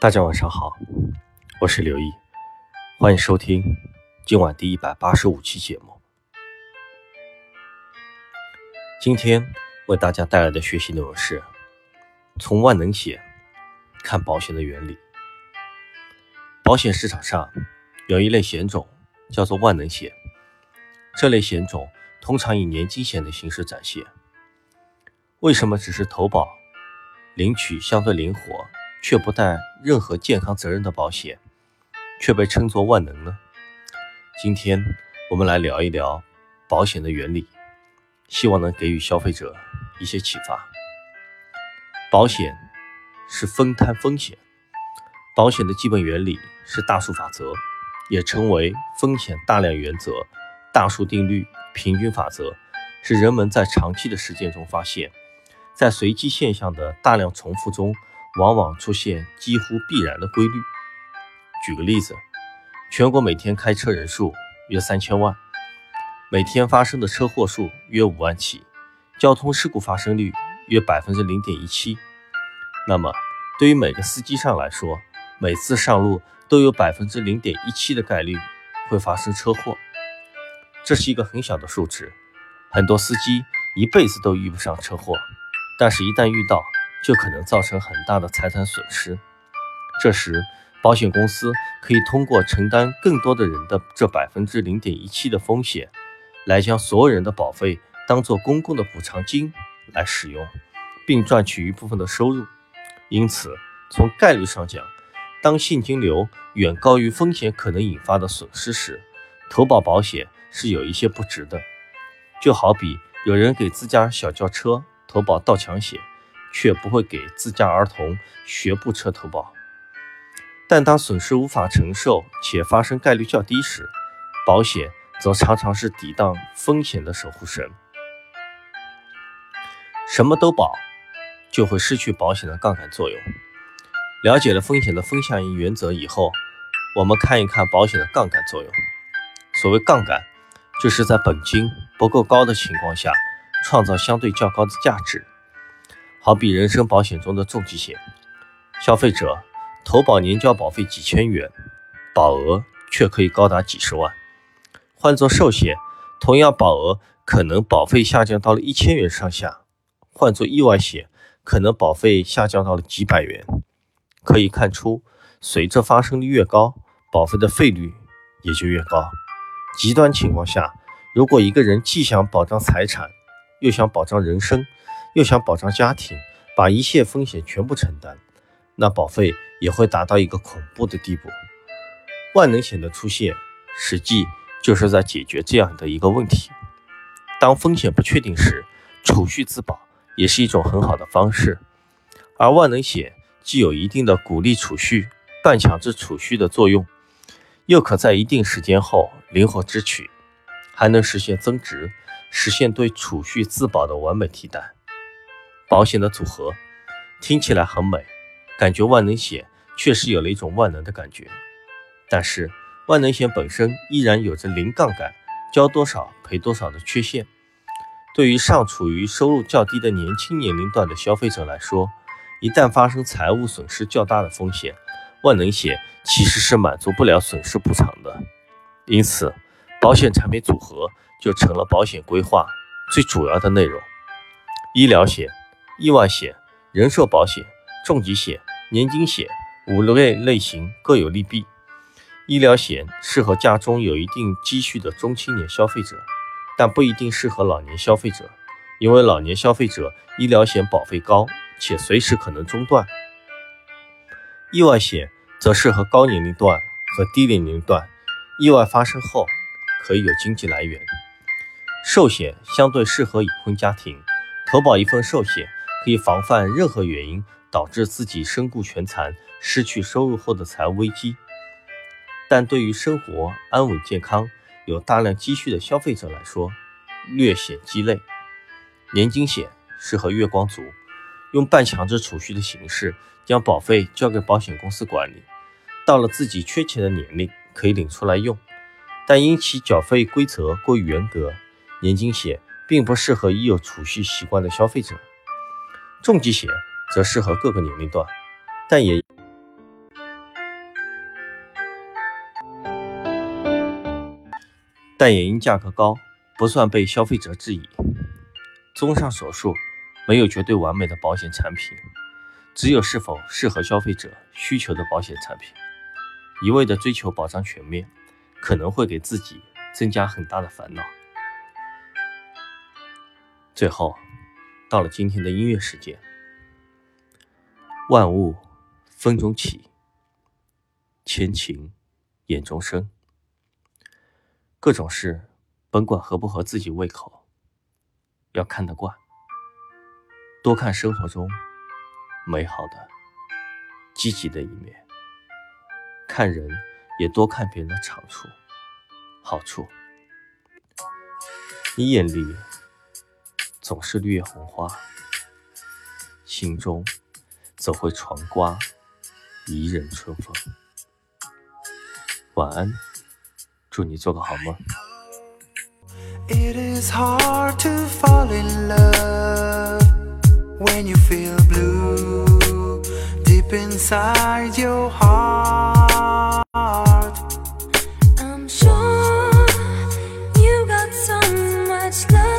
大家晚上好，我是刘毅，欢迎收听今晚第一百八十五期节目。今天为大家带来的学习内容是：从万能险看保险的原理。保险市场上有一类险种叫做万能险，这类险种通常以年金险的形式展现。为什么只是投保？领取相对灵活却不带任何健康责任的保险，却被称作万能呢？今天我们来聊一聊保险的原理，希望能给予消费者一些启发。保险是分摊风险，保险的基本原理是大数法则，也称为风险大量原则、大数定律、平均法则，是人们在长期的实践中发现。在随机现象的大量重复中，往往出现几乎必然的规律。举个例子，全国每天开车人数约三千万，每天发生的车祸数约五万起，交通事故发生率约百分之零点一七。那么，对于每个司机上来说，每次上路都有百分之零点一七的概率会发生车祸。这是一个很小的数值，很多司机一辈子都遇不上车祸。但是，一旦遇到，就可能造成很大的财产损失。这时，保险公司可以通过承担更多的人的这百分之零点一七的风险，来将所有人的保费当做公共的补偿金来使用，并赚取一部分的收入。因此，从概率上讲，当现金流远高于风险可能引发的损失时，投保保险是有一些不值的。就好比有人给自家小轿车。投保盗抢险，却不会给自家儿童学步车投保。但当损失无法承受且发生概率较低时，保险则常常是抵挡风险的守护神。什么都保，就会失去保险的杠杆作用。了解了风险的风向原则以后，我们看一看保险的杠杆作用。所谓杠杆，就是在本金不够高的情况下。创造相对较高的价值，好比人身保险中的重疾险，消费者投保年交保费几千元，保额却可以高达几十万；换作寿险，同样保额可能保费下降到了一千元上下；换作意外险，可能保费下降到了几百元。可以看出，随着发生率越高，保费的费率也就越高。极端情况下，如果一个人既想保障财产，又想保障人生，又想保障家庭，把一切风险全部承担，那保费也会达到一个恐怖的地步。万能险的出现，实际就是在解决这样的一个问题。当风险不确定时，储蓄自保也是一种很好的方式。而万能险既有一定的鼓励储蓄、半强制储蓄的作用，又可在一定时间后灵活支取，还能实现增值。实现对储蓄自保的完美替代，保险的组合听起来很美，感觉万能险确实有了一种万能的感觉。但是，万能险本身依然有着零杠杆、交多少赔多少的缺陷。对于尚处于收入较低的年轻年龄段的消费者来说，一旦发生财务损失较大的风险，万能险其实是满足不了损失补偿的。因此，保险产品组合。就成了保险规划最主要的内容。医疗险、意外险、人寿保险、重疾险、年金险五类类型各有利弊。医疗险适合家中有一定积蓄的中青年消费者，但不一定适合老年消费者，因为老年消费者医疗险保费高且随时可能中断。意外险则适合高年龄段和低年龄段，意外发生后可以有经济来源。寿险相对适合已婚家庭，投保一份寿险可以防范任何原因导致自己身故全残、失去收入后的财务危机。但对于生活安稳健康、有大量积蓄的消费者来说，略显鸡肋。年金险适合月光族，用半强制储蓄的形式将保费交给保险公司管理，到了自己缺钱的年龄可以领出来用，但因其缴费规则过于严格。年金险并不适合已有储蓄习惯的消费者，重疾险则适合各个年龄段。但也但也因价格高不算被消费者质疑。综上所述没有绝对完美的保险产品只有是否适合消费者需求的保险产品。一味的追求保障全面可能会给自己增加很大的烦恼。最后到了今天的音乐时间，万物风中起，千情眼中生。各种事，甭管合不合自己胃口，要看得惯，多看生活中美好的、积极的一面。看人，也多看别人的长处、好处。你眼里总是绿叶红花，心中则会传刮怡人春风。晚安，祝你做个好梦。I'm sure you got so much love.